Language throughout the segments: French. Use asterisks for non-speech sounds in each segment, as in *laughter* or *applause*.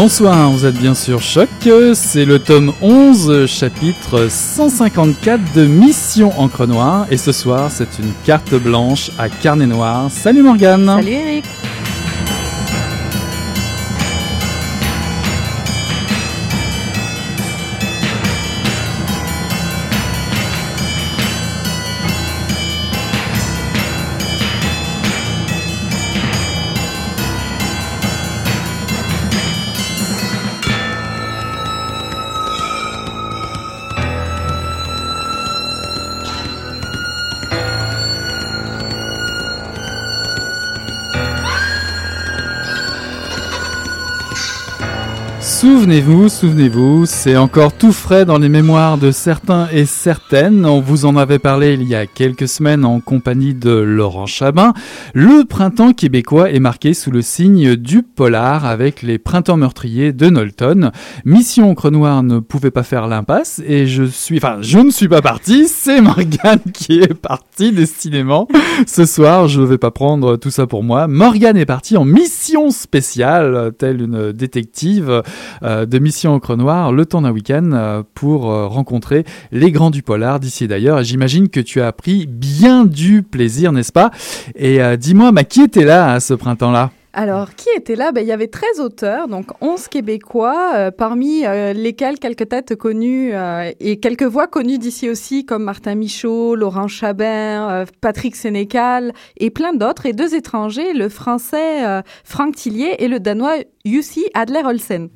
Bonsoir, vous êtes bien sûr Choc, c'est le tome 11, chapitre 154 de Mission Encre Noire, et ce soir c'est une carte blanche à carnet noir. Salut Morgane. Salut Eric Souvenez-vous, souvenez-vous, c'est encore tout frais dans les mémoires de certains et certaines. On vous en avait parlé il y a quelques semaines en compagnie de Laurent Chabin. Le printemps québécois est marqué sous le signe du polar avec les printemps meurtriers de Knowlton. Mission Encre Noire ne pouvait pas faire l'impasse et je suis, enfin, je ne suis pas parti, c'est Morgane *laughs* qui est parti décidément. Ce soir, je ne vais pas prendre tout ça pour moi. Morgane est partie en mission spéciale, telle une détective euh, de Mission Encre Noire, le temps d'un week-end euh, pour euh, rencontrer les grands du polar d'ici d'ailleurs. J'imagine que tu as pris bien du plaisir, n'est-ce pas? Et dis-moi, bah, qui était là à ce printemps-là? Alors, qui était là? Ben, Il y avait 13 auteurs, donc 11 Québécois, parmi lesquels quelques têtes connues et quelques voix connues d'ici aussi, comme Martin Michaud, Laurent Chabin, Patrick Sénécal et plein d'autres, et deux étrangers, le français Franck Tillier et le danois Jussi Adler-Olsen.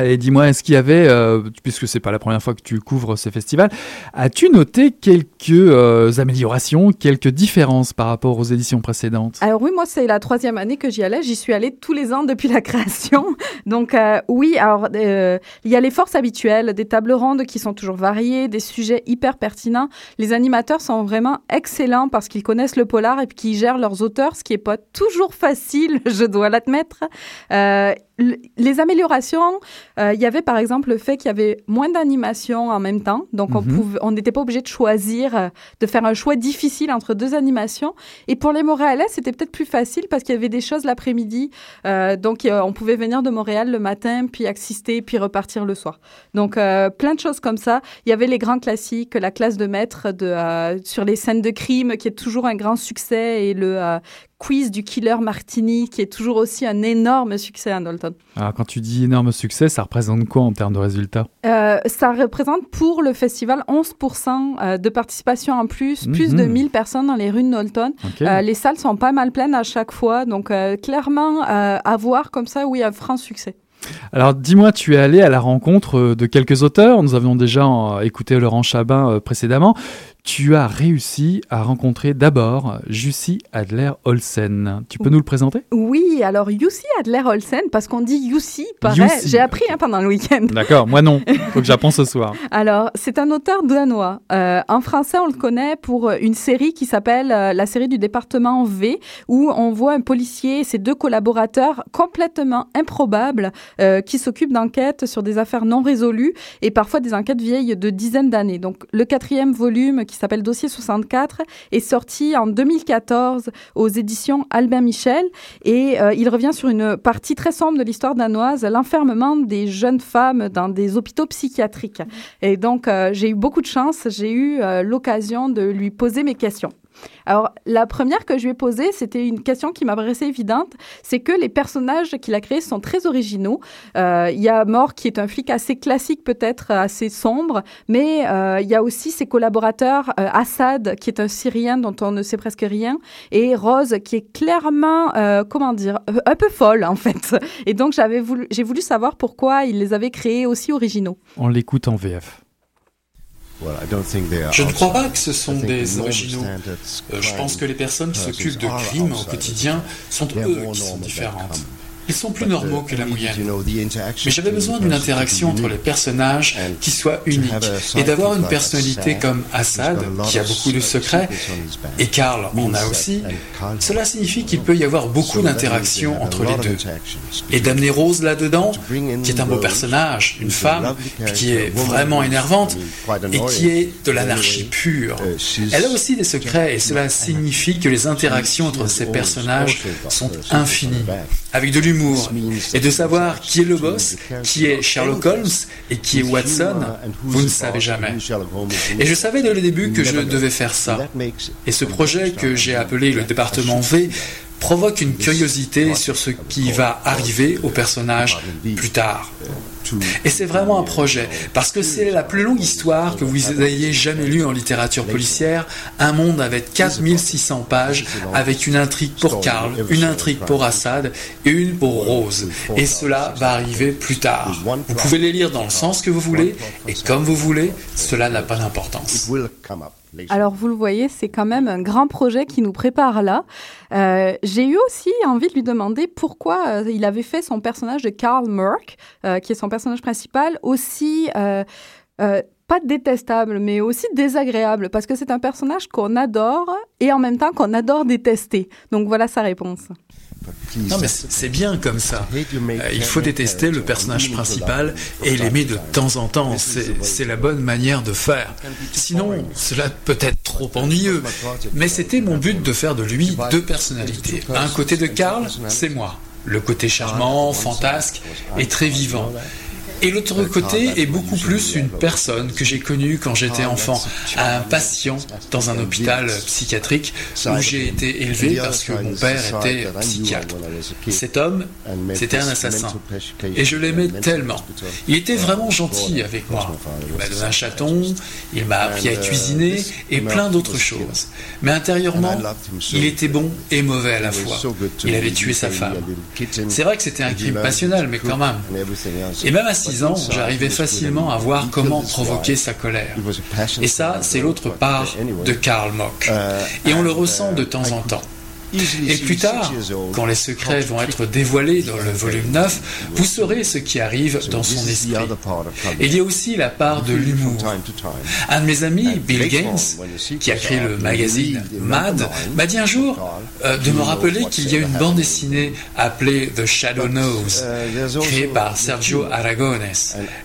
Et dis-moi, est-ce qu'il y avait, euh, puisque c'est pas la première fois que tu couvres ces festivals, as-tu noté quelques euh, améliorations, quelques différences par rapport aux éditions précédentes? Alors oui, moi c'est la troisième année que j'y allais. J'y suis allée tous les ans depuis la création. *laughs* Donc euh, oui, alors il y a les forces habituelles, des tables rondes qui sont toujours variées, des sujets hyper pertinents. Les animateurs sont vraiment excellents parce qu'ils connaissent le polar et qu'ils gèrent leurs auteurs, ce qui est pas toujours facile, *laughs* je dois l'admettre les améliorations, euh, il y avait par exemple le fait qu'il y avait moins d'animations en même temps. Donc, on mhm. on n'était pas obligé de choisir, euh, de faire un choix difficile entre deux animations. Et pour les Montréalais, c'était peut-être plus facile parce qu'il y avait des choses l'après-midi. Euh, donc, on pouvait venir de Montréal le matin, puis assister, puis repartir le soir. Donc, plein de choses comme ça. Il y avait les grands classiques, la classe de maître de, sur les scènes de crime, qui est toujours un grand succès, et le quiz du killer Martini, qui est toujours aussi un énorme succès à Knowlton. Alors, quand tu dis énorme succès, ça représente quoi en termes de résultats? Euh, Ça représente pour le festival 11% euh, de participation en plus, plus de 1000 mhm. personnes dans les rues de Knowlton. Euh, les salles sont pas mal pleines à chaque fois, donc clairement, à voir comme ça, oui, un franc succès. Alors dis-moi, tu es allé à la rencontre de quelques auteurs? Nous avions déjà écouté Laurent Chabin précédemment tu as réussi à rencontrer d'abord Jussi Adler-Olsen. Tu peux nous le présenter? Oui, alors Jussi Adler-Olsen, parce qu'on dit Jussi, pareil. J'ai appris hein, pendant le week-end. D'accord, moi non. *laughs* Faut que j'apprends ce soir. Alors, c'est un auteur danois. Euh, en français, on le connaît pour une série qui s'appelle euh, la série du département V, où on voit un policier et ses deux collaborateurs complètement improbables euh, qui s'occupent d'enquêtes sur des affaires non résolues et parfois des enquêtes vieilles de dizaines d'années. Donc, le quatrième volume qui s'appelle Dossier 64, est sorti en 2014 aux éditions Albin Michel et euh, il revient sur une partie très sombre de l'histoire danoise, l'enfermement des jeunes femmes dans des hôpitaux psychiatriques. Et donc, euh, j'ai eu beaucoup de chance, j'ai eu euh, l'occasion de lui poser mes questions. Alors, la première que je lui ai posée, c'était une question qui m'a paraissait évidente, c'est que les personnages qu'il a créés sont très originaux. Euh, il y a Mort qui est un flic assez classique, peut-être assez sombre, mais euh, il y a aussi ses collaborateurs, euh, Assad qui est un Syrien dont on ne sait presque rien, et Rose qui est clairement, comment dire, un peu folle en fait. Et donc voulu, j'ai voulu savoir pourquoi il les avait créés aussi originaux. On l'écoute en VF. Je ne crois pas que ce sont des originaux. Euh, je pense que les personnes qui s'occupent de crimes au quotidien sont eux qui sont différentes. Ils sont plus normaux que la moyenne. Mais j'avais besoin d'une interaction entre les personnages qui soit unique et d'avoir une personnalité comme Assad, qui a beaucoup de secrets, et Karl en a aussi. Cela signifie qu'il peut y avoir beaucoup d'interactions entre les deux. Et d'amener Rose là-dedans, qui est un beau personnage, une femme, qui est vraiment énervante et qui est de l'anarchie pure. Elle a aussi des secrets et cela signifie que les interactions entre ces personnages sont infinies, avec de et de savoir qui est le boss, qui est Sherlock Holmes et qui est Watson, vous ne savez jamais. Et je savais dès le début que je devais faire ça. Et ce projet que j'ai appelé le département V provoque une curiosité sur ce qui va arriver au personnage plus tard. Et c'est vraiment un projet, parce que c'est la plus longue histoire que vous ayez jamais lue en littérature policière, un monde avec 4600 pages, avec une intrigue pour Karl, une intrigue pour Assad et une pour Rose. Et cela va arriver plus tard. Vous pouvez les lire dans le sens que vous voulez, et comme vous voulez, cela n'a pas d'importance. Alors vous le voyez, c'est quand même un grand projet qui nous prépare là. Euh, j'ai eu aussi envie de lui demander pourquoi euh, il avait fait son personnage de Karl Merck, euh, qui est son personnage principal, aussi pas détestable, mais aussi désagréable, parce que c'est un personnage qu'on adore et en même temps qu'on adore détester. Donc voilà sa réponse. Non, mais c'est bien comme ça. Euh, il faut détester le personnage principal et l'aimer de temps en temps. C'est la bonne manière de faire. Sinon, cela peut être trop ennuyeux. Mais c'était mon but de faire de lui deux personnalités. Un côté de Karl, c'est moi. Le côté charmant, fantasque et très vivant. Et l'autre côté est beaucoup plus une personne que j'ai connue quand j'étais enfant, un patient dans un hôpital psychiatrique où j'ai été élevé parce que mon père était psychiatre. Cet homme, c'était un assassin. Et je l'aimais tellement. Il était vraiment gentil avec moi. Il m'a donné un chaton, il m'a appris à cuisiner et plein d'autres choses. Mais intérieurement, il était bon et mauvais à la fois. Il avait tué sa femme. C'est vrai que c'était un crime passionnel, mais quand même. Et même ans, j'arrivais facilement à voir comment provoquer sa colère. Et ça, c'est l'autre part de Karl Mock. Et on le ressent de temps en temps. Et plus tard, quand les secrets vont être dévoilés dans le volume 9, vous saurez ce qui arrive dans son esprit. Il y a aussi la part de l'humour. Un de mes amis, Bill Gaines, qui a créé le magazine Mad, m'a dit un jour euh, de me rappeler qu'il y a une bande dessinée appelée The Shadow Nose, créée par Sergio Aragones.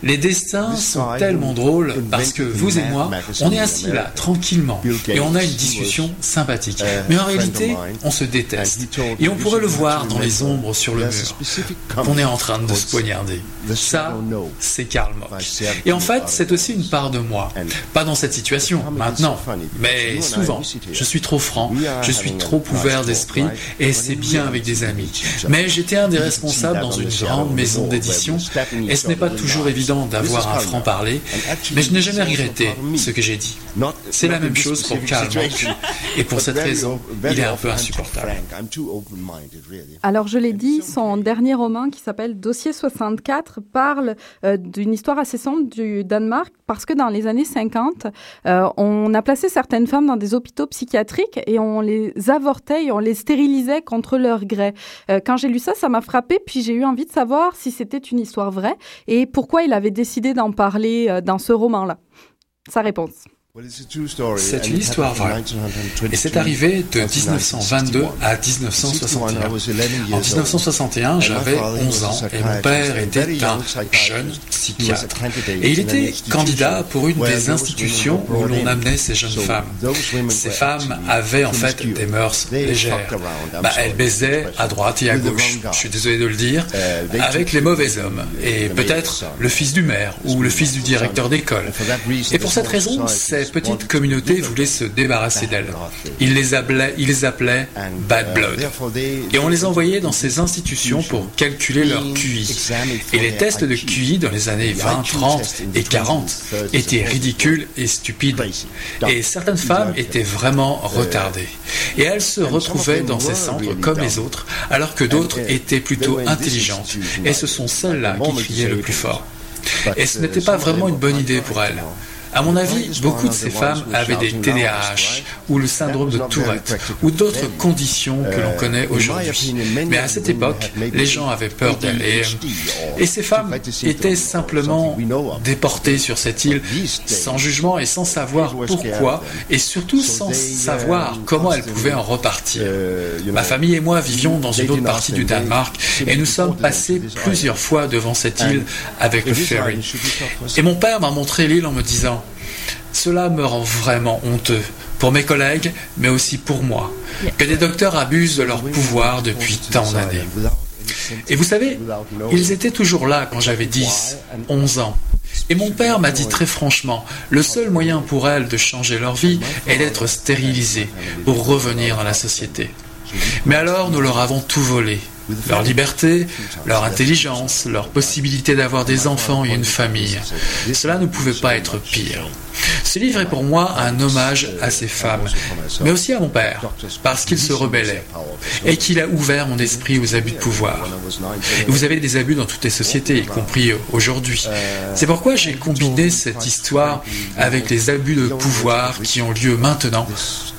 Les destins sont tellement drôles parce que vous et moi, on est assis là, tranquillement, et on a une discussion sympathique. Mais en réalité, on se déteste. Et on pourrait le voir dans les ombres sur le mur. On est en train de se poignarder. Ça, c'est Karl Mock. Et en fait, c'est aussi une part de moi. Pas dans cette situation, maintenant, mais souvent. Je suis trop franc, je suis trop ouvert d'esprit, et c'est bien avec des amis. Mais j'étais un des responsables dans une grande maison d'édition, et ce n'est pas toujours évident d'avoir un franc-parler, mais je n'ai jamais regretté ce que j'ai dit. C'est la même chose pour Karl Mock, et pour cette raison, il est un peu insupportable. Alors, je l'ai dit, son dernier roman qui s'appelle Dossier 64 parle euh, d'une histoire assez sombre du Danemark parce que dans les années 50, euh, on a placé certaines femmes dans des hôpitaux psychiatriques et on les avortait et on les stérilisait contre leur gré. Euh, quand j'ai lu ça, ça m'a frappé, puis j'ai eu envie de savoir si c'était une histoire vraie et pourquoi il avait décidé d'en parler dans ce roman-là. Sa réponse. C'est une histoire vraie. Et c'est arrivé de 1922 à 1961. En 1961, j'avais 11 ans et mon père était un jeune psychiatre. Et il était candidat pour une des institutions où l'on amenait ces jeunes femmes. Ces femmes avaient en fait des mœurs légères. Bah, elles baisaient à droite et à gauche, je suis désolé de le dire, uh, avec les mauvais hommes. Et peut-être le fils du maire ou le fils du directeur d'école. Et pour cette raison, petite communauté voulait se débarrasser d'elle. Il les les appelait Bad Blood. Et on les envoyait dans ces institutions pour calculer leur QI. Et les tests de QI dans les années 20, 30 et 40 étaient ridicules et stupides. Et certaines femmes étaient vraiment retardées. Et elles se retrouvaient dans ces centres comme les autres, alors que d'autres étaient plutôt intelligentes. Et ce sont celles-là qui criaient le plus fort. Et ce n'était pas vraiment une bonne idée pour elles. À mon avis, beaucoup de ces femmes avaient des TDAH ou le syndrome de Tourette ou d'autres conditions que l'on connaît aujourd'hui. Mais à cette époque, les gens avaient peur d'aller. Et ces femmes étaient simplement déportées sur cette île sans jugement et sans savoir pourquoi et surtout sans savoir comment elles pouvaient en repartir. Ma famille et moi vivions dans une autre partie du Danemark et nous sommes passés plusieurs fois devant cette île avec le ferry. Et mon père m'a montré l'île en me disant cela me rend vraiment honteux pour mes collègues, mais aussi pour moi, que des docteurs abusent de leur pouvoir depuis tant d'années. Et vous savez, ils étaient toujours là quand j'avais 10, 11 ans. Et mon père m'a dit très franchement, le seul moyen pour elles de changer leur vie est d'être stérilisées pour revenir dans la société. Mais alors nous leur avons tout volé. Leur liberté, leur intelligence, leur possibilité d'avoir des enfants et une famille. Cela ne pouvait pas être pire. Ce livre est pour moi un hommage à ces femmes, mais aussi à mon père, parce qu'il se rebellait et qu'il a ouvert mon esprit aux abus de pouvoir. vous avez des abus dans toutes les sociétés, y compris aujourd'hui. C'est pourquoi j'ai combiné cette histoire avec les abus de pouvoir qui ont lieu maintenant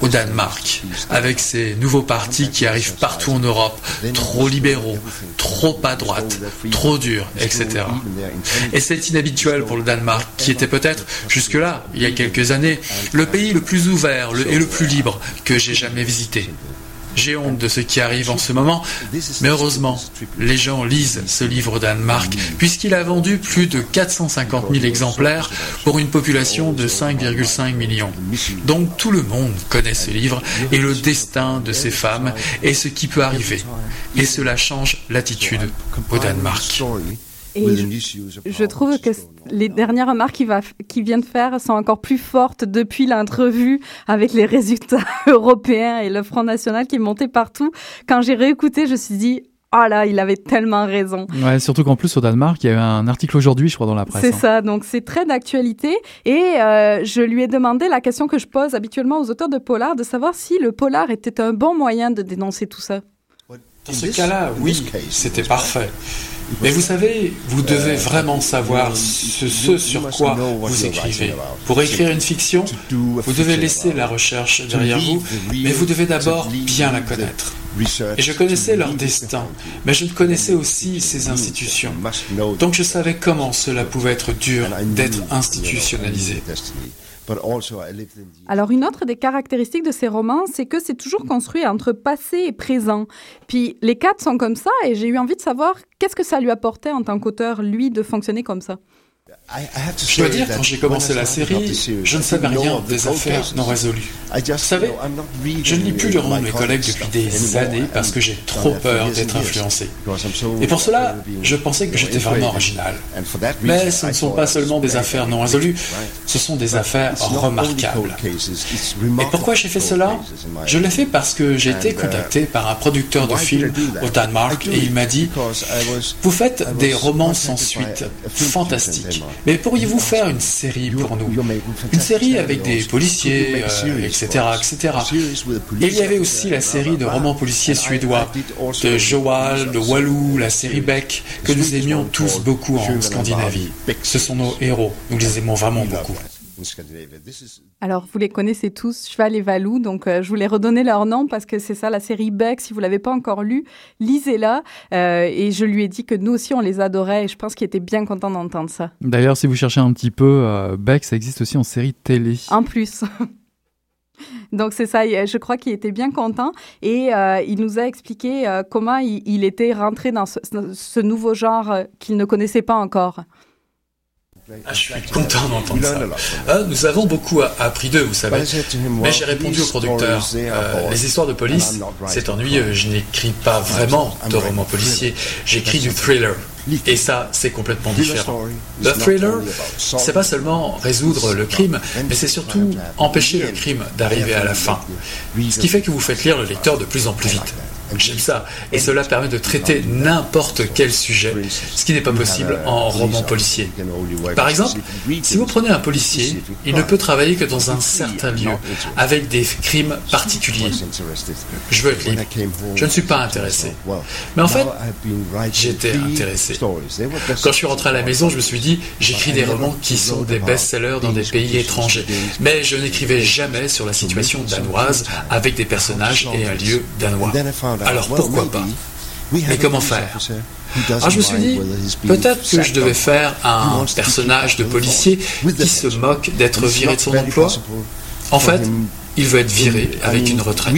au Danemark, avec ces nouveaux partis qui arrivent partout en Europe, trop libéraux, trop à droite, trop durs, etc. Et c'est inhabituel pour le Danemark, qui était peut-être jusque-là, il y a quelques années, le pays le plus ouvert et le plus libre que j'ai jamais visité. J'ai honte de ce qui arrive en ce moment, mais heureusement, les gens lisent ce livre Danemark, puisqu'il a vendu plus de 450 000 exemplaires pour une population de 5,5 millions. Donc tout le monde connaît ce livre et le destin de ces femmes et ce qui peut arriver. Et cela change l'attitude au Danemark. Et je, trouve que les dernières remarques qu'il qu vient de faire sont encore plus fortes depuis l'entrevue avec les résultats *laughs* européens et le Front National qui est monté partout. Quand j'ai réécouté, je me suis dit, oh là, il avait tellement raison. Ouais, surtout qu'en plus au Danemark, il y a eu un article aujourd'hui, je crois, dans la presse. C'est hein. ça, donc c'est très d'actualité. Et euh, je lui ai demandé la question que je pose habituellement aux auteurs de polar, de savoir si le polar était un bon moyen de dénoncer tout ça. Dans ce cas-là, oui, c'était parfait. Mais vous savez, vous devez vraiment savoir ce, sur quoi vous écrivez. Pour écrire une fiction, vous devez laisser la recherche derrière vous, mais vous devez d'abord bien la connaître. Et je connaissais leur destin, mais je connaissais aussi ces institutions. Donc je savais comment cela pouvait être dur d'être institutionnalisé. Alors une autre des caractéristiques de ces romans, c'est que c'est toujours construit entre passé et présent. Puis les quatre sont comme ça et j'ai eu envie de savoir qu'est-ce que ça lui apportait en tant qu'auteur, lui, de fonctionner comme ça. Je dois dire, quand j'ai commencé la série, je ne savais rien des affaires non résolues. Vous savez, je ne lis plus le roman de mes collègues depuis des années parce que j'ai trop peur d'être influencé. Et pour cela, je pensais que j'étais vraiment original. Mais ce ne sont pas seulement des affaires non résolues, ce sont des affaires remarquables. Et pourquoi j'ai fait cela Je l'ai fait parce que j'ai été contacté par un producteur de films au Danemark et il m'a dit, vous faites des romans sans suite, fantastiques. Mais pourriez-vous faire une série pour nous Une série avec des policiers, etc., euh, etc. Et il y avait aussi la série de romans policiers suédois, de Joal, de Walou, la série Beck, que nous aimions tous beaucoup en Scandinavie. Ce sont nos héros, nous les aimons vraiment beaucoup. Alors, vous les connaissez tous, Cheval et Valou, donc euh, je voulais redonner leur nom parce que c'est ça la série Beck. Si vous l'avez pas encore lu, lisez-la. Euh, et je lui ai dit que nous aussi on les adorait et je pense qu'il était bien content d'entendre ça. D'ailleurs, si vous cherchez un petit peu, euh, Beck, ça existe aussi en série télé. En plus. *laughs* Donc c'est ça, je crois qu'il était bien content et il nous a expliqué comment il, était rentré dans ce nouveau genre qu'il ne connaissait pas encore. Ah, je suis content d'entendre ça. Ah, nous avons beaucoup appris d'eux, vous savez. Mais j'ai répondu au producteur. Euh, les histoires de police, c'est ennuyeux. Je n'écris pas vraiment de romans policiers. J'écris du thriller. Et ça, c'est complètement différent. Le thriller, c'est pas seulement résoudre le crime, mais c'est surtout empêcher le crime d'arriver à la fin. Ce qui fait que vous faites lire le lecteur de plus en plus vite. J'aime ça. Et cela permet de traiter n'importe quel sujet, ce qui n'est pas possible en roman policier. Par exemple, si vous prenez un policier, il ne peut travailler que dans un certain lieu, avec des crimes particuliers. Je veux être libre. Je ne suis pas intéressé. Mais en fait, j'étais intéressé. Quand je suis rentré à la maison, je me suis dit, j'écris des romans qui sont des best-sellers dans des pays étrangers. Mais je n'écrivais jamais sur la situation danoise avec des personnages et un lieu danois. Alors pourquoi pas Mais comment faire ah, je me suis dit, peut-être que je devais faire un personnage de policier qui se moque d'être viré de son emploi. En fait, il veut être viré avec une retraite.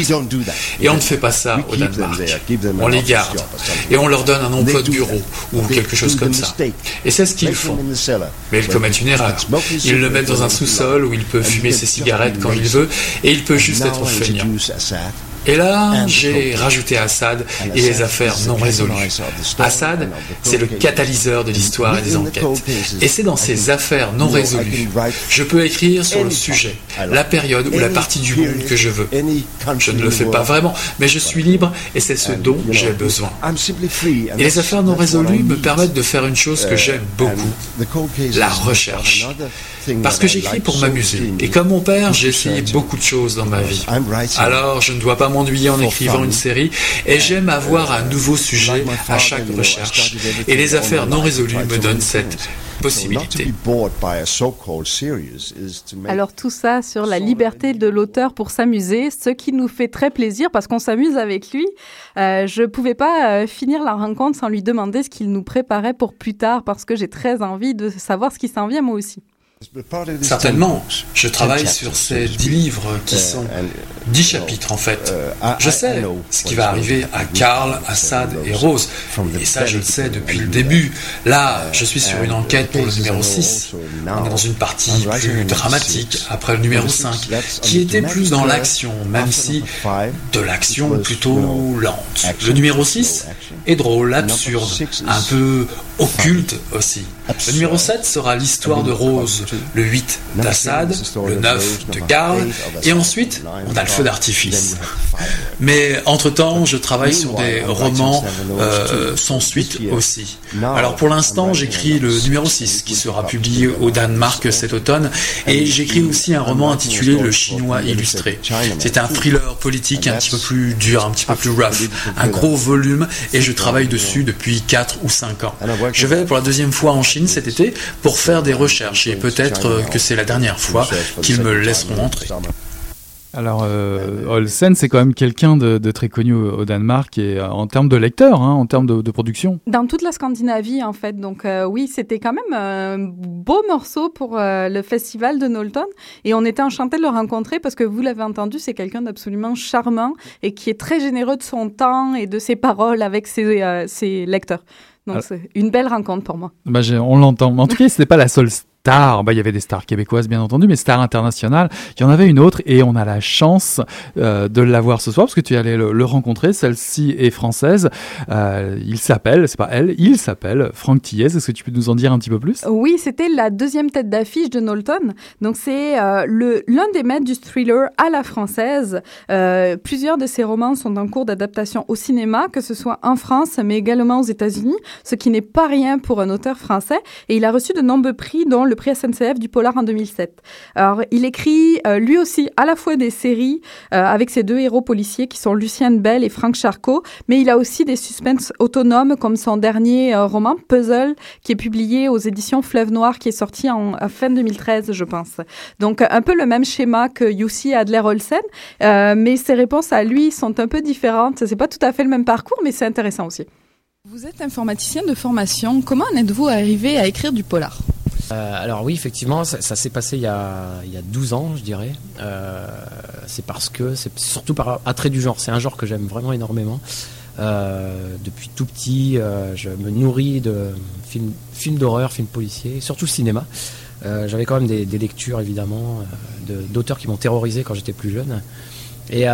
Et on ne fait pas ça au Danemark. On les garde et on leur donne un emploi de bureau ou quelque chose comme ça. Et c'est ce qu'ils font. Mais ils commettent une erreur. Ils le mettent dans un sous-sol où il peut fumer ses cigarettes quand il veut et il peut juste être feignant. Et là, j'ai rajouté Assad et les affaires non résolues. Assad, c'est le catalyseur de l'histoire et des enquêtes. Et c'est dans ces affaires non résolues, je peux écrire sur le sujet, la période ou la partie du monde que je veux. Je ne le fais pas vraiment, mais je suis libre et c'est ce dont j'ai besoin. Et les affaires non résolues me permettent de faire une chose que j'aime beaucoup, la recherche. Parce que j'écris pour m'amuser. Et comme mon père, j'ai essayé beaucoup de choses dans ma vie. Alors, je ne dois pas m'ennuyer en écrivant une série. Et j'aime avoir un nouveau sujet à chaque recherche. Et les affaires non résolues me donnent cette possibilité. Alors tout ça sur la liberté de l'auteur pour s'amuser, ce qui nous fait très plaisir parce qu'on s'amuse avec lui. Euh, je ne pouvais pas euh, finir la rencontre sans lui demander ce qu'il nous préparait pour plus tard parce que j'ai très envie de savoir ce qui s'en vient moi aussi. Certainement. Je travaille sur ces dix livres qui sont dix chapitres en fait. Je sais ce qui va arriver à Karl, Assad et Rose. Et ça, je le sais depuis le début. Là, je suis sur une enquête pour le numéro 6. On est dans une partie plus dramatique après le numéro 5, qui était plus dans l'action, même si de l'action plutôt lente. Le numéro 6 est drôle, absurde, un peu occulte aussi. Le numéro 7 sera l'histoire de Rose, le 8 d'Assad, le 9 de Karl, et ensuite on a le feu d'artifice. Mais entre-temps, je travaille sur des romans euh, sans suite aussi. Alors pour l'instant, j'écris le numéro 6 qui sera publié au Danemark cet automne, et j'écris aussi un roman intitulé Le Chinois illustré. C'est un thriller politique un petit peu plus dur, un petit peu plus rough, un gros volume, et je travaille dessus depuis 4 ou 5 ans. Je vais pour la deuxième fois en Chine cet été pour faire des recherches et peut-être que c'est la dernière fois qu'ils me laisseront entrer. Alors, euh, Olsen, c'est quand même quelqu'un de, très connu au, Danemark et euh, en termes de lecteurs, hein, en termes de, production. Dans toute la Scandinavie, en fait. Donc, euh, oui, c'était quand même un beau morceau pour euh, le festival de Knowlton. Et on était enchantés de le rencontrer parce que vous l'avez entendu, c'est quelqu'un d'absolument charmant et qui est très généreux de son temps et de ses paroles avec ses, ses lecteurs. Donc, ah. c'est une belle rencontre pour moi. Bah, on l'entend. En tout cas, ce n'est pas la seule stars, bah, il y avait des stars québécoises bien entendu, mais stars internationales, il y en avait une autre et on a la chance euh, de l'avoir ce soir parce que tu allais le, le rencontrer. Celle-ci est française. Euh, il s'appelle, c'est pas elle, il s'appelle Franck Thiez. Est-ce que tu peux nous en dire un petit peu plus? Oui, c'était la deuxième tête d'affiche de Knowlton. Donc c'est euh, l'un des maîtres du thriller à la française. Euh, plusieurs de ses romans sont en cours d'adaptation au cinéma, que ce soit en France mais également aux États-Unis, ce qui n'est pas rien pour un auteur français. Et il a reçu de nombreux prix, dont le prix SNCF du Polar en 2007. Alors, il écrit euh, lui aussi à la fois des séries euh, avec ses deux héros policiers qui sont Lucienne Bell et Franck Charcot, mais il a aussi des suspens autonomes comme son dernier euh, roman Puzzle qui est publié aux éditions Fleuve Noir qui est sorti en fin 2013, je pense. Donc, un peu le même schéma que Yussi Adler-Olsen, mais ses réponses à lui sont un peu différentes. C'est pas tout à fait le même parcours, mais c'est intéressant aussi. Vous êtes informaticien de formation. Comment en êtes-vous arrivé à écrire du polar? Euh, alors oui, effectivement, ça, s'est passé il y, a, il y, a, 12 ans, je dirais. Euh, c'est parce que, c'est surtout par attrait du genre. C'est un genre que j'aime vraiment énormément. Euh, depuis tout petit, je me nourris de films, films d'horreur, films policiers, surtout le cinéma. J'avais quand même des, lectures, évidemment, d'auteurs qui m'ont terrorisé quand j'étais plus jeune. Et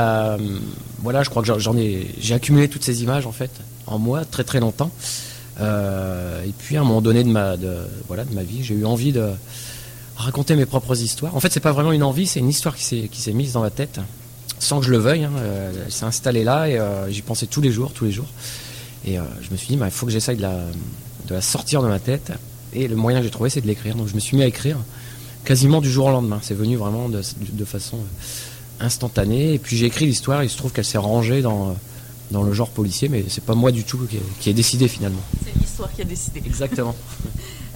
voilà, je crois que j'ai accumulé toutes ces images, en fait, en moi, très très longtemps. Euh, et puis à un moment donné de ma, voilà, de ma vie, j'ai eu envie de raconter mes propres histoires. En fait, c'est pas vraiment une envie, c'est une histoire qui s'est, mise dans la tête. sans que je le veuille. Hein, elle s'est installée là et j'y pensais tous les jours, tous les jours. Et je me suis dit, bah, il faut que j'essaye de la, de la sortir de ma tête. Et le moyen que j'ai trouvé, c'est de l'écrire. Donc je me suis mis à écrire quasiment du jour au lendemain. C'est venu vraiment de, de façon instantanée. Et puis j'ai écrit l'histoire. Il se trouve qu'elle s'est rangée dans dans le genre policier, mais c'est pas moi du tout qui ai, décidé finalement. C'est l'histoire qui a décidé. Exactement. *laughs*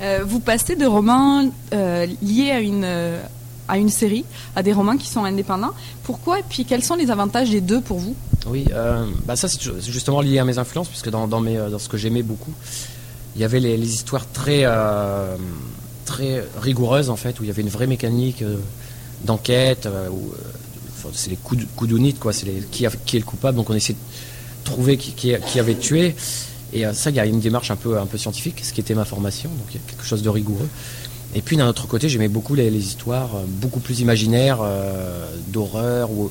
Euh, vous passez de romans euh, liés à une, euh, à une série, à des romans qui sont indépendants. Pourquoi et puis quels sont les avantages des deux pour vous? Oui, bah ça c'est justement lié à mes influences, puisque dans, dans, mes, dans ce que j'aimais beaucoup, il y avait les, histoires très, très rigoureuses en fait, où il y avait une vraie mécanique d'enquête, où c'est les coups, coups quoi, c'est qui, qui est le coupable, donc on essaie de trouver qui, avait tué. Et euh, ça, il y a une démarche un peu, un peu scientifique, ce qui était ma formation, donc il y a quelque chose de rigoureux. Et puis d'un autre côté, j'aimais beaucoup les, histoires euh, beaucoup plus imaginaires, euh, d'horreur, où,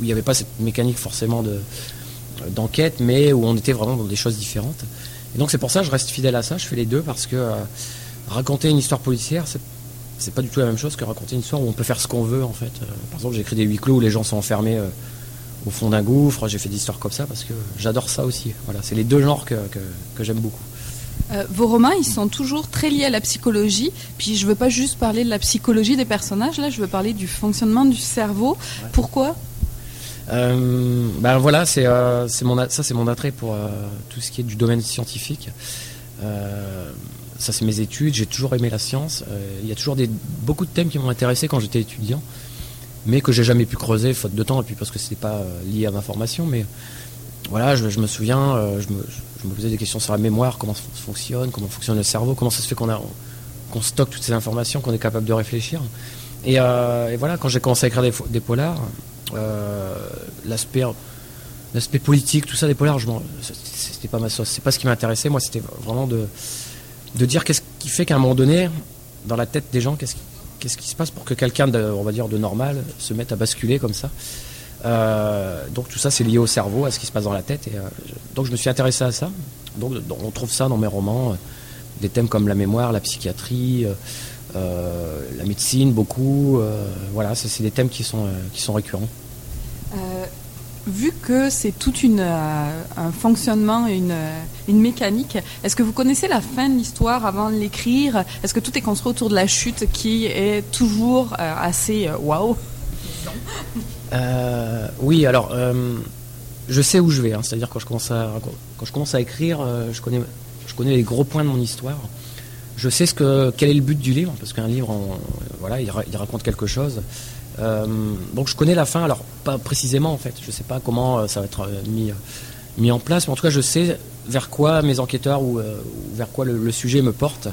il n'y avait pas cette mécanique forcément de, d'enquête, mais où on était vraiment dans des choses différentes. Et donc c'est pour ça que je reste fidèle à ça, je fais les deux, parce que raconter une histoire policière, c'est, c'est pas du tout la même chose que raconter une histoire où on peut faire ce qu'on veut en fait. par exemple, j'écris des huis clos où les gens sont enfermés au fond d'un gouffre. J'ai fait des histoires comme ça parce que j'adore ça aussi. Voilà, c'est les deux genres que, que, j'aime beaucoup. Euh, vos romans, ils sont toujours très liés à la psychologie. Puis je veux pas juste parler de la psychologie des personnages. Là, je veux parler du fonctionnement du cerveau. Pourquoi? Euh, ben voilà, c'est euh, mon ça c'est mon attrait pour tout ce qui est du domaine scientifique. ça c'est mes études. J'ai toujours aimé la science. Il y a toujours des beaucoup de thèmes qui m'ont intéressé quand j'étais étudiant mais que j'ai jamais pu creuser faute de temps et puis parce que c'était pas euh, lié à ma formation mais voilà je, me souviens euh, je, me, posais des questions sur la mémoire comment ça fonctionne comment fonctionne le cerveau comment ça se fait qu'on a qu'on stocke toutes ces informations qu'on est capable de réfléchir. Et, euh, voilà quand j'ai commencé à écrire des, polars l'aspect l'aspect politique tout ça des polars je c'était pas ma sauce c'est pas ce qui m'intéressait. Moi c'était vraiment de de dire qu'est-ce qui fait qu'à un moment donné dans la tête des gens qu'est-ce qui qu'est-ce qui se passe pour que quelqu'un, de, on va dire, de normal se mette à basculer comme ça euh, donc tout ça c'est lié au cerveau, à ce qui se passe dans la tête. Et, euh, donc je me suis intéressé à ça. Donc on trouve ça dans mes romans, euh, des thèmes comme la mémoire, la psychiatrie, la médecine, beaucoup. voilà, c'est des thèmes qui sont, qui sont récurrents vu que c'est tout euh, un fonctionnement, une, une mécanique, est-ce que vous connaissez la fin de l'histoire avant de l'écrire? Est-ce que tout est construit autour de la chute qui est toujours euh, assez euh, waouh? Oui, alors je sais où je vais. Hein. C'est-à-dire quand je commence à quand je commence à écrire, je connais je connais les gros points de mon histoire. Je sais ce que quel est le but du livre parce qu'un livre, voilà, il, il raconte quelque chose. Euh, donc je connais la fin, alors pas précisément en fait, je sais pas comment euh, ça va être euh, mis, mis en place, mais en tout cas je sais vers quoi mes enquêteurs ou, vers quoi le, sujet me porte.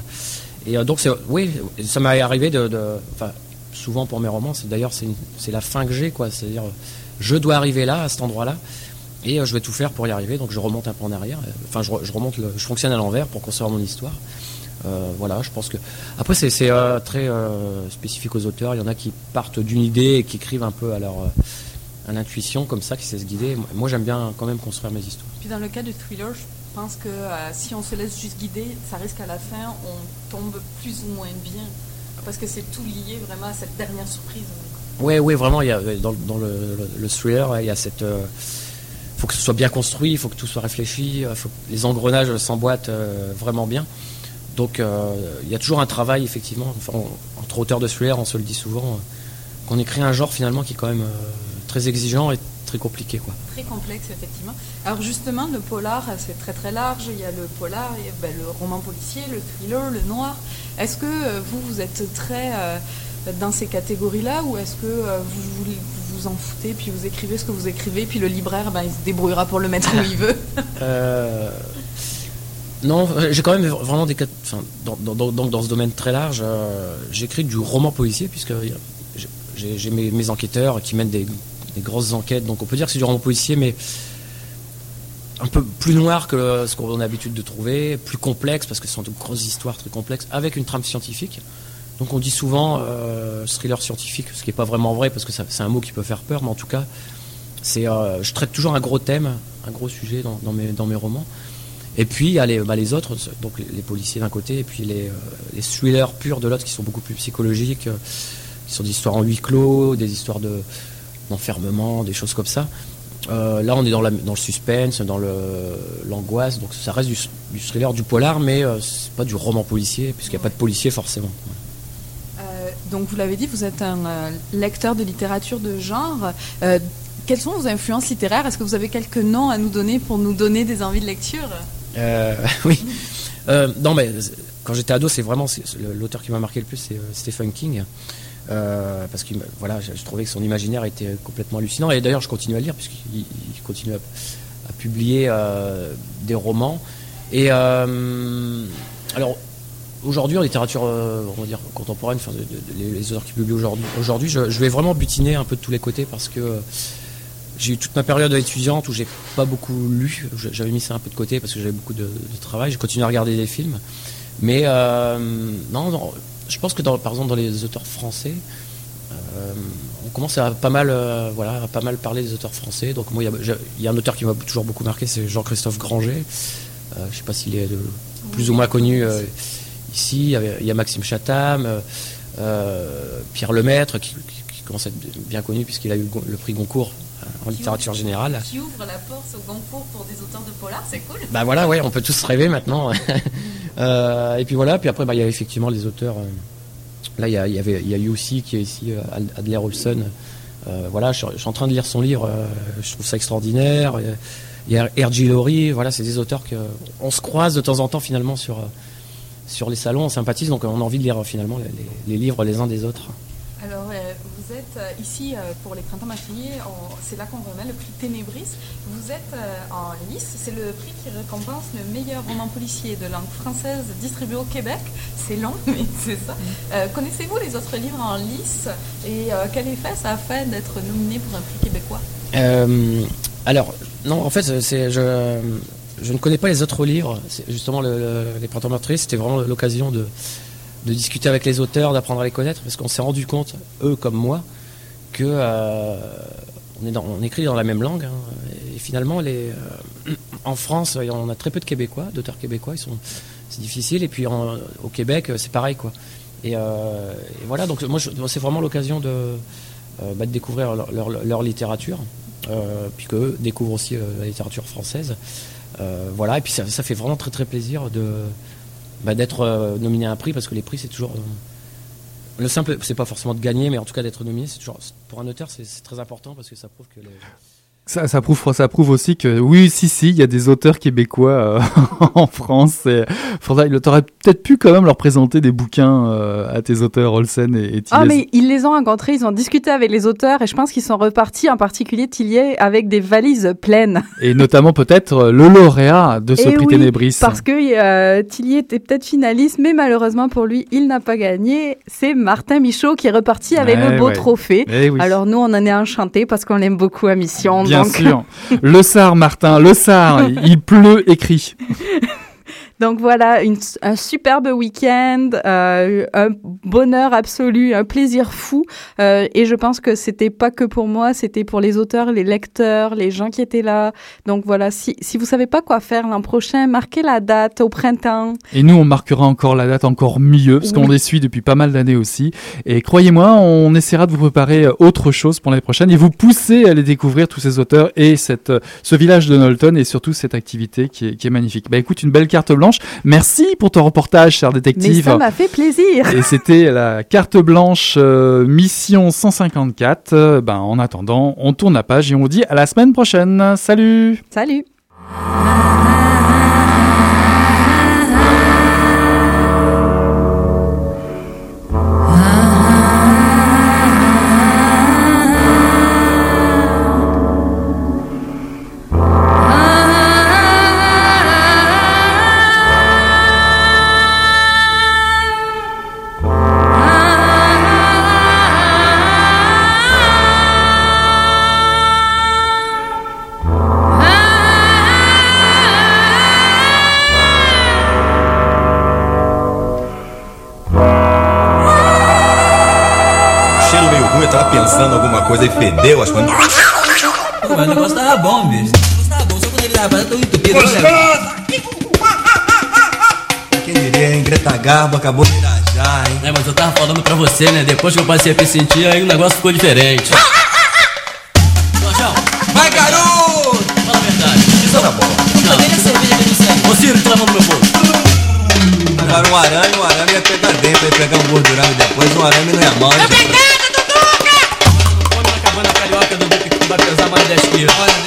Et donc oui, ça m'est arrivé de, enfin, souvent pour mes romans, d'ailleurs c'est la fin que j'ai quoi, c'est-à-dire je dois arriver là à cet endroit-là. Et je vais tout faire pour y arriver, donc je remonte un peu en arrière, enfin je, remonte, je fonctionne à l'envers pour construire mon histoire. Euh, voilà, je pense que. Après, c'est euh, très euh, spécifique aux auteurs. Il y en a qui partent d'une idée et qui écrivent un peu à leur à l'intuition, comme ça, qui sait se guider. Moi, j'aime bien quand même construire mes histoires. Puis dans le cas de thriller, je pense que si on se laisse juste guider, ça risque à la fin, on tombe plus ou moins bien. Parce que c'est tout lié vraiment à cette dernière surprise. Oui, oui, vraiment, il y a, dans, le, thriller, il y a cette. il faut que ce soit bien construit, il faut que tout soit réfléchi, faut que les engrenages s'emboîtent vraiment bien. Donc euh, il y a toujours un travail, effectivement, entre auteurs de thriller, on se le dit souvent, euh, qu'on écrit un genre finalement qui est quand même euh, très exigeant et très compliqué. Quoi. Très complexe, effectivement. Alors justement, le polar, c'est très très large. Il y a le polar, ben, le roman policier, le thriller, le noir. Est-ce que vous, vous êtes très dans ces catégories-là ou est-ce que vous, vous, vous en foutez puis vous écrivez ce que vous écrivez puis le libraire, ben, il se débrouillera pour le mettre où il veut? *laughs* *laughs* non, euh, j'ai quand même vraiment des enfin, dans, ce domaine très large, euh, j'écris du roman policier puisque j'ai mes, enquêteurs qui mènent des, grosses enquêtes, donc on peut dire que c'est du roman policier, mais un peu plus noir que ce qu'on a l'habitude de trouver, plus complexe parce que ce sont de grosses histoires très complexes avec une trame scientifique. Donc on dit souvent euh, thriller scientifique, ce qui n'est pas vraiment vrai parce que c'est un mot qui peut faire peur, mais en tout cas, c'est, je traite toujours un gros thème, un gros sujet dans mes romans. Et puis il y a les, bah, autres, donc les, policiers d'un côté, et puis les, euh, les, thrillers purs de l'autre qui sont beaucoup plus psychologiques, euh, qui sont des histoires en huis clos, des histoires de, d'enfermement, des choses comme ça. là, on est dans, le suspense, dans l'angoisse, donc ça reste du, thriller, du polar, mais c'est pas du roman policier, puisqu'il n'y a pas de policier forcément. donc vous l'avez dit, vous êtes un lecteur de littérature de genre. quelles sont vos influences littéraires? Est-ce que vous avez quelques noms à nous donner pour nous donner des envies de lecture? *laughs* Oui. non, mais quand j'étais ado, c'est vraiment l'auteur qui m'a marqué le plus, c'est euh, Stephen King. Euh, parce que voilà, je, trouvais que son imaginaire était complètement hallucinant. Et d'ailleurs, je continue à lire, puisqu'il continue à, publier euh, des romans. Et alors, aujourd'hui, en littérature on dire, contemporaine, les, auteurs qui publient aujourd'hui, aujourd'hui je, vais vraiment butiner un peu de tous les côtés parce que j'ai eu toute ma période étudiante où j'ai pas beaucoup lu. J'avais mis ça un peu de côté parce que j'avais beaucoup de, de travail. J'ai continué à regarder des films. Mais euh, non, je pense que dans, par exemple dans les auteurs français, euh, on commence à pas mal, euh, voilà, pas mal parler des auteurs français. Donc moi, il y, a un auteur qui m'a toujours beaucoup marqué, c'est Jean-Christophe Granger. je ne sais pas s'il est plus ou moins connu ici. Il y, a, Maxime Chatham, Pierre Lemaître, qui, qui, commence à être bien connu puisqu'il a eu le prix Goncourt en littérature générale. Qui ouvre la porte au Goncourt pour des auteurs de polar, c'est cool. Bah voilà, ouais, on peut tous rêver maintenant. *laughs* Euh, et puis voilà, puis après, bah, il y a effectivement les auteurs. Euh, là, il y, a, y avait, il y a aussi qui est ici, euh, Adler Olson. voilà, je, suis en train de lire son livre, je trouve ça extraordinaire. Il y a R.G. Laurie, voilà, c'est des auteurs qu'on se croise de temps en temps finalement sur, sur les salons, on sympathise, donc on a envie de lire finalement les livres les uns des autres. Alors, euh, vous êtes euh, ici euh, pour les printemps maquillés, c'est là qu'on remet le prix Ténébris. Vous êtes en lice, c'est le prix qui récompense le meilleur roman policier de langue française distribué au Québec. C'est long, *laughs* mais c'est ça. Connaissez-vous les autres livres en lice? Et quel effet ça a fait d'être nominé pour un prix québécois? Alors, non, en fait, je, ne connais pas les autres livres. justement, les printemps meurtriers, c'était vraiment l'occasion de discuter avec les auteurs, d'apprendre à les connaître, parce qu'on s'est rendu compte, eux comme moi, euh, on, écrit dans la même langue. Hein. et finalement, euh, en France, on a très peu de Québécois, d'auteurs québécois. C'est difficile. Et puis au Québec, c'est pareil, quoi. Et, euh, voilà. Donc moi, c'est vraiment l'occasion de, bah, découvrir leur, littérature, puis qu'eux découvrent aussi la littérature française. voilà. Et puis ça, fait vraiment très très plaisir bah, d'être euh, nominé à un prix parce que les prix c'est toujours euh, le simple c'est pas forcément de gagner mais en tout cas d'être nominé c'est toujours pour un auteur c'est très important parce que ça prouve que les, ça, ça, prouve, ça prouve aussi que oui, si, si, il y a des auteurs québécois euh, *laughs* en France. Et, t'aurais peut-être pu quand même leur présenter des bouquins euh, à tes auteurs Olsen et, et Ah, mais ils les ont rencontrés, ils ont discuté avec les auteurs et je pense qu'ils sont repartis, en particulier Tillier, avec des valises pleines. *laughs* Et notamment peut-être le lauréat de ce et prix oui, Ténébris. Parce que euh, Tillier était peut-être finaliste, mais malheureusement pour lui, il n'a pas gagné. C'est Martin Michaud qui est reparti avec le beau trophée. Eh oui. Alors nous, on en est enchantés parce qu'on l'aime beaucoup à Mission. Bien sûr. Le Sar, Martin, le Sar, *laughs* il pleut écrit. Donc voilà, une, un superbe week-end, euh, un bonheur absolu, un plaisir fou. Euh, et je pense que c'était pas que pour moi, c'était pour les auteurs, les lecteurs, les gens qui étaient là. Donc voilà, si, si vous savez pas quoi faire l'an prochain, marquez la date au printemps. Et nous, on marquera encore la date encore mieux, parce qu'on les suit depuis pas mal d'années aussi. Et croyez-moi, on essaiera de vous préparer euh, autre chose pour l'année prochaine et vous pousser à aller découvrir tous ces auteurs et cette, euh, ce village de Knowlton et surtout cette activité qui est, qui est magnifique. Bah écoute, une belle carte blanche. Merci pour ton reportage, cher détective. Mais ça m'a fait plaisir. Et c'était la carte blanche euh, mission 154. Euh, ben, en attendant, on tourne la page et on vous dit à la semaine prochaine. Salut. Salut. Coisa e fedeu as coisas. Mas o negócio tava bom, bicho. O negócio tava bom, só quando ele tava tão entupido. Gostosa! Quem diria, hein? Greta Garbo acabou de irajar, hein? É, mas eu tava falando pra você, né? Depois que eu passei a me sentir, aí o negócio ficou diferente. Vai, garoto! Fala a verdade. Isso era bom. Não. Cadê a cerveja que me serve? Ô Ciro, toma no meu bolso. Agora um arame, um arame ia pegar dentro, ia pegar um gordurão e depois um arame não ia mal. Obrigado, Duduca! Yeah.